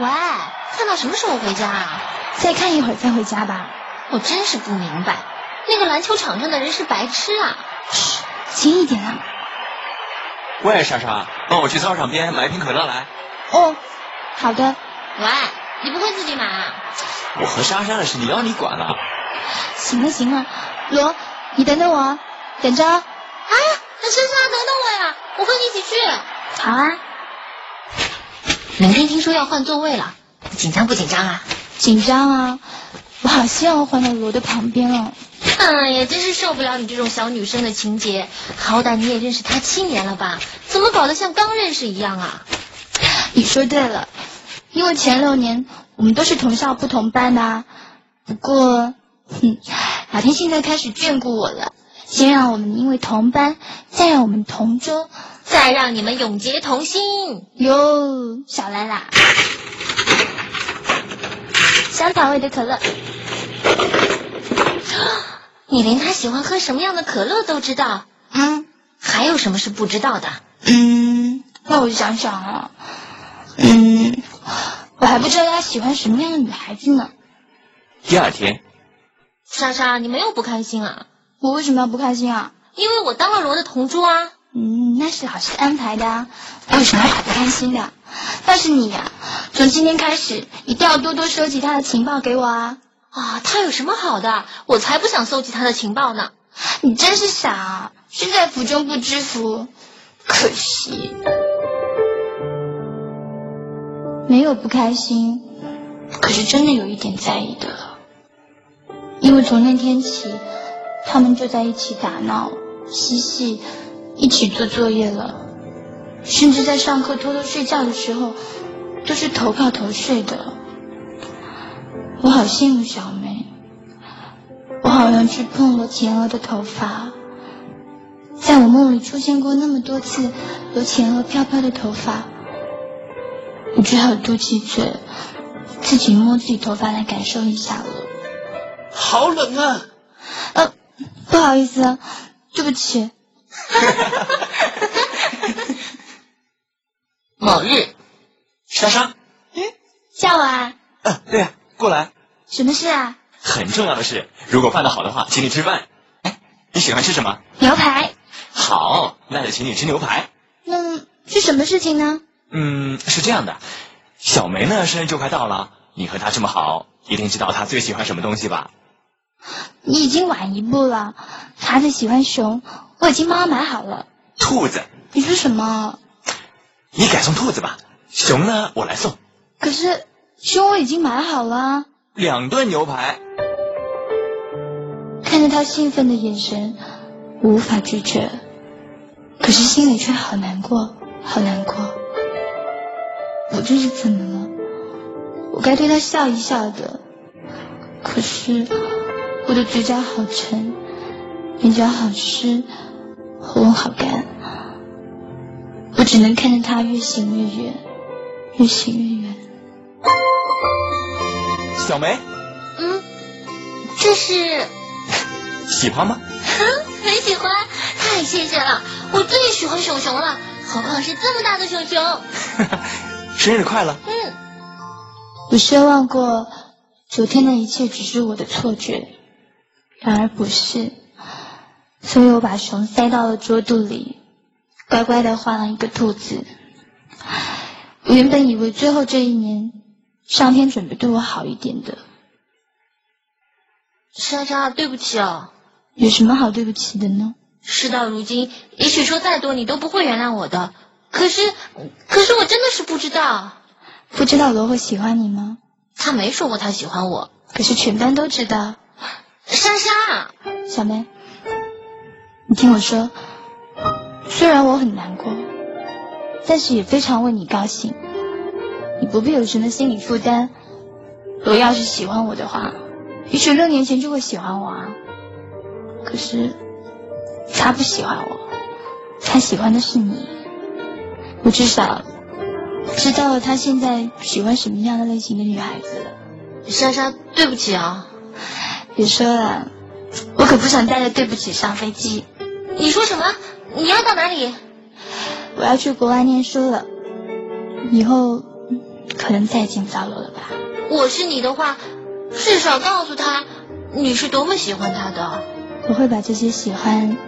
喂，看到什么时候回家啊？再看一会儿再回家吧。我真是不明白，那个篮球场上的人是白痴啊！嘘，轻一点啊。喂，莎莎，帮我去操场边买一瓶可乐来。哦，好的。喂，你不会自己买啊？我和莎莎的事，你要你管了。行了行了，罗，你等等我，等着。啊，那莎莎等等我呀，我和你一起去。好啊。明天听说要换座位了，紧张不紧张啊？紧张啊！我好希望换到罗的旁边哦。哎呀，真是受不了你这种小女生的情节。好歹你也认识他七年了吧？怎么搞得像刚认识一样啊？你说对了，因为前六年我们都是同校不同班的。啊不过，哼，老天现在开始眷顾我了，先让我们因为同班，再让我们同桌，再让你们永结同心。哟，小来啦！香草味的可乐。你连他喜欢喝什么样的可乐都知道？嗯，还有什么是不知道的？嗯，那我就想想啊，嗯，我还不知道他喜欢什么样的女孩子呢。第二天，莎莎，你没有不开心啊？我为什么要不开心啊？因为我当了罗的同桌啊。嗯，那是老师安排的啊，我有什么好不开心的？但是你呀，从今天开始一定要多多收集他的情报给我啊。啊，他有什么好的？我才不想搜集他的情报呢！你真是傻，身在福中不知福，可惜。没有不开心，可是真的有一点在意的了。因为从那天起，他们就在一起打闹、嬉戏，一起做作业了，甚至在上课偷偷睡觉的时候，都是头靠头睡的。我好羡慕小梅，我好像去碰了钱鹅的头发，在我梦里出现过那么多次有钱鹅飘飘的头发，我只好嘟起嘴，自己摸自己头发来感受一下了。好冷啊！呃，不好意思，对不起。某日，莎莎。嗯，叫我啊。嗯，对呀。过来，什么事啊？很重要的事，如果办得好的话，请你吃饭。哎，你喜欢吃什么？牛排。好，那就请你吃牛排。那是什么事情呢？嗯，是这样的，小梅呢生日就快到了，你和她这么好，一定知道她最喜欢什么东西吧？你已经晚一步了，孩子喜欢熊，我已经帮他买好了。兔子？你说什么？你改送兔子吧，熊呢我来送。可是。熊我已经买好了，两顿牛排。看着他兴奋的眼神，我无法拒绝，可是心里却好难过，好难过。我这是怎么了？我该对他笑一笑的，可是我的嘴角好沉，眼角好湿，喉咙好干，我只能看着他越行越远，越行越远。小梅，嗯，这是喜欢吗？很喜欢，太谢谢了，我最喜欢熊熊了，何况是这么大的熊熊。生日快乐。嗯，我奢望过昨天的一切只是我的错觉，然而不是，所以我把熊塞到了桌肚里，乖乖的画了一个兔子。我原本以为最后这一年。上天准备对我好一点的，莎莎，对不起哦。有什么好对不起的呢？事到如今，也许说再多，你都不会原谅我的。可是，可是我真的是不知道。不知道罗会喜欢你吗？他没说过他喜欢我。可是全班都知道。莎莎，小梅，你听我说，虽然我很难过，但是也非常为你高兴。你不必有什么心理负担。罗要是喜欢我的话，也许六年前就会喜欢我啊。可是他不喜欢我，他喜欢的是你。我至少知道了他现在喜欢什么样的类型的女孩子了。莎莎，对不起啊。别说了，我可不想带着对不起上飞机。你说什么？你要到哪里？我要去国外念书了。以后。可能再也见不到我了吧。我是你的话，至少告诉他你是多么喜欢他的。我会把这些喜欢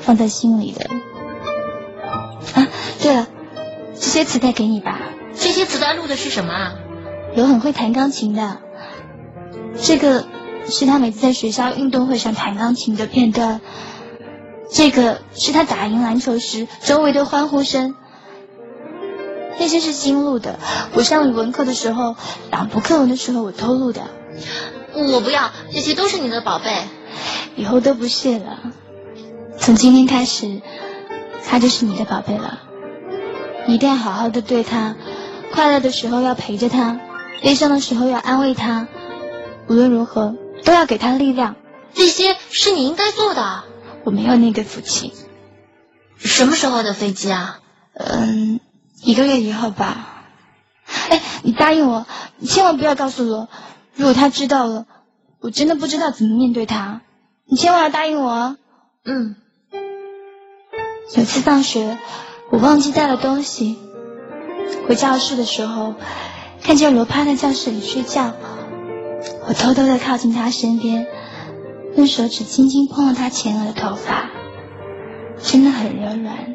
放在心里的。啊，对了，这些磁带给你吧。这些磁带录的是什么啊？有很会弹钢琴的。这个是他每次在学校运动会上弹钢琴的片段。这个是他打赢篮球时周围的欢呼声。那些是新录的。我上语文课的时候，朗读课文的时候，我偷录的。我不要，这些都是你的宝贝。以后都不是了。从今天开始，他就是你的宝贝了。一定要好好的对他，快乐的时候要陪着他，悲伤的时候要安慰他。无论如何，都要给他力量。这些是你应该做的。我没有那个福气。什么时候的飞机啊？嗯，一个月以后吧。哎，你答应我，你千万不要告诉罗。如果他知道了，我真的不知道怎么面对他。你千万要答应我。嗯。有次放学，我忘记带了东西，回教室的时候，看见罗趴在教室里睡觉，我偷偷的靠近他身边。用手指轻轻碰了他前额的头发，真的很柔软，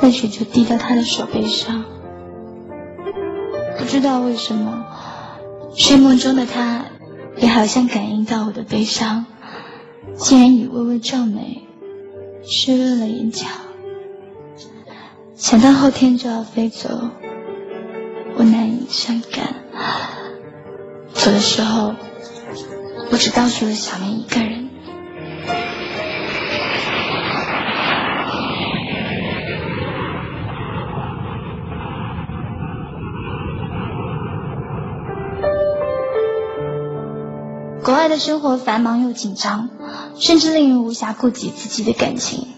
泪水就滴到他的手背上。不知道为什么，睡梦中的他也好像感应到我的悲伤，竟然以微微皱眉，湿润了眼角。想到后天就要飞走，我难以伤感。走的时候。我只告诉了小明一个人。国外的生活繁忙又紧张，甚至令人无暇顾及自己的感情，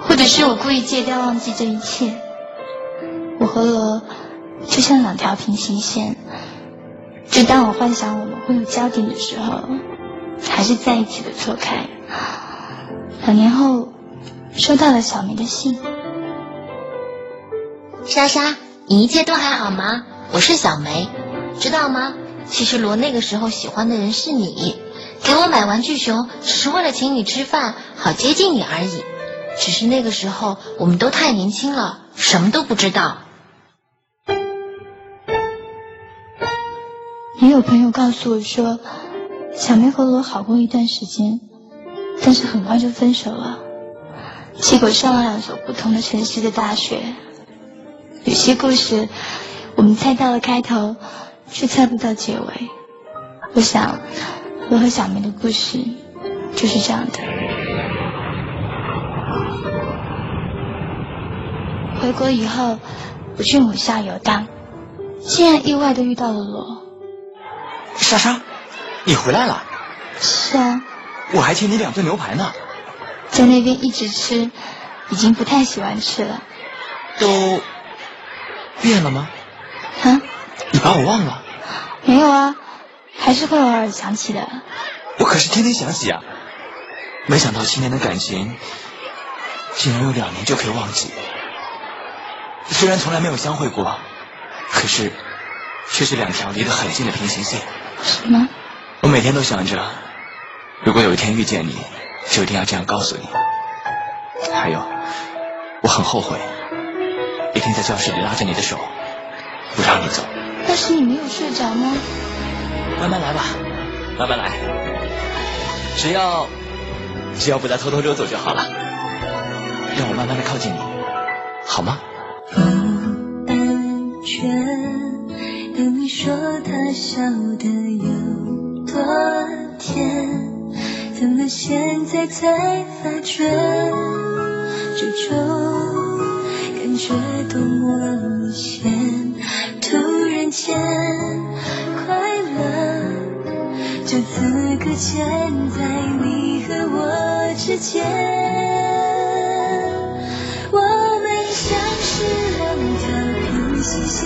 或者是我故意戒掉忘记这一切。我和罗就像两条平行线。就当我幻想我们会有交点的时候，还是在一起的错开。两年后，收到了小梅的信。莎莎，你一切都还好吗？我是小梅，知道吗？其实罗那个时候喜欢的人是你，给我买玩具熊只是为了请你吃饭，好接近你而已。只是那个时候我们都太年轻了，什么都不知道。也有朋友告诉我说，小梅和罗好过一段时间，但是很快就分手了。结果上了两所不同的城市的大学。有些故事，我们猜到了开头，却猜不到结尾。我想，罗和小梅的故事就是这样的。回国以后，我去母校游荡，竟然意外的遇到了罗。莎莎，你回来了。是啊。我还欠你两顿牛排呢。在那边一直吃，已经不太喜欢吃了。都变了吗？啊？你把我忘了？没有啊，还是会偶尔想起的。我可是天天想起啊。没想到七年的感情，竟然用两年就可以忘记。虽然从来没有相会过，可是却是两条离得很近的平行线。什么？我每天都想着，如果有一天遇见你，就一定要这样告诉你。还有，我很后悔，一天在教室里拉着你的手，不让你走。但是你没有睡着吗？慢慢来吧，慢慢来，只要只要不再偷偷溜走就好了。让我慢慢的靠近你，好吗？不安全。当你说他笑得有多甜，怎么现在才发觉这种感觉多么明显？突然间快乐就此搁浅在你和我之间，我们像是两条平行线，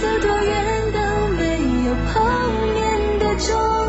走多远都没有碰面的终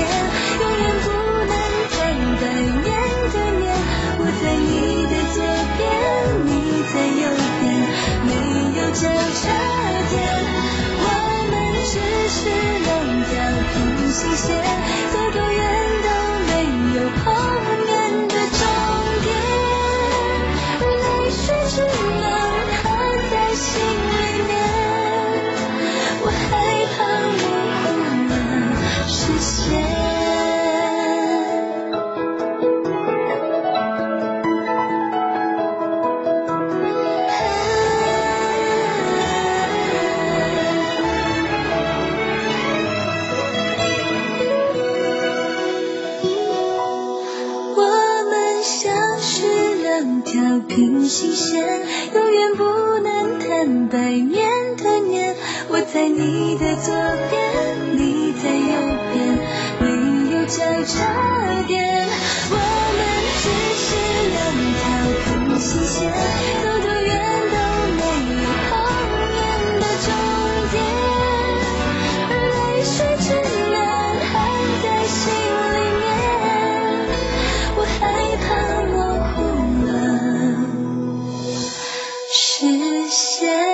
永远不能站在面对面，我在你的左边，你在右边，没有交叉点，我们只是两条平行线，走多远都没有碰。差点。我们只是两条平行线，走多远都没有碰面的终点，而泪水只能含在心里面。我害怕模糊了。视线。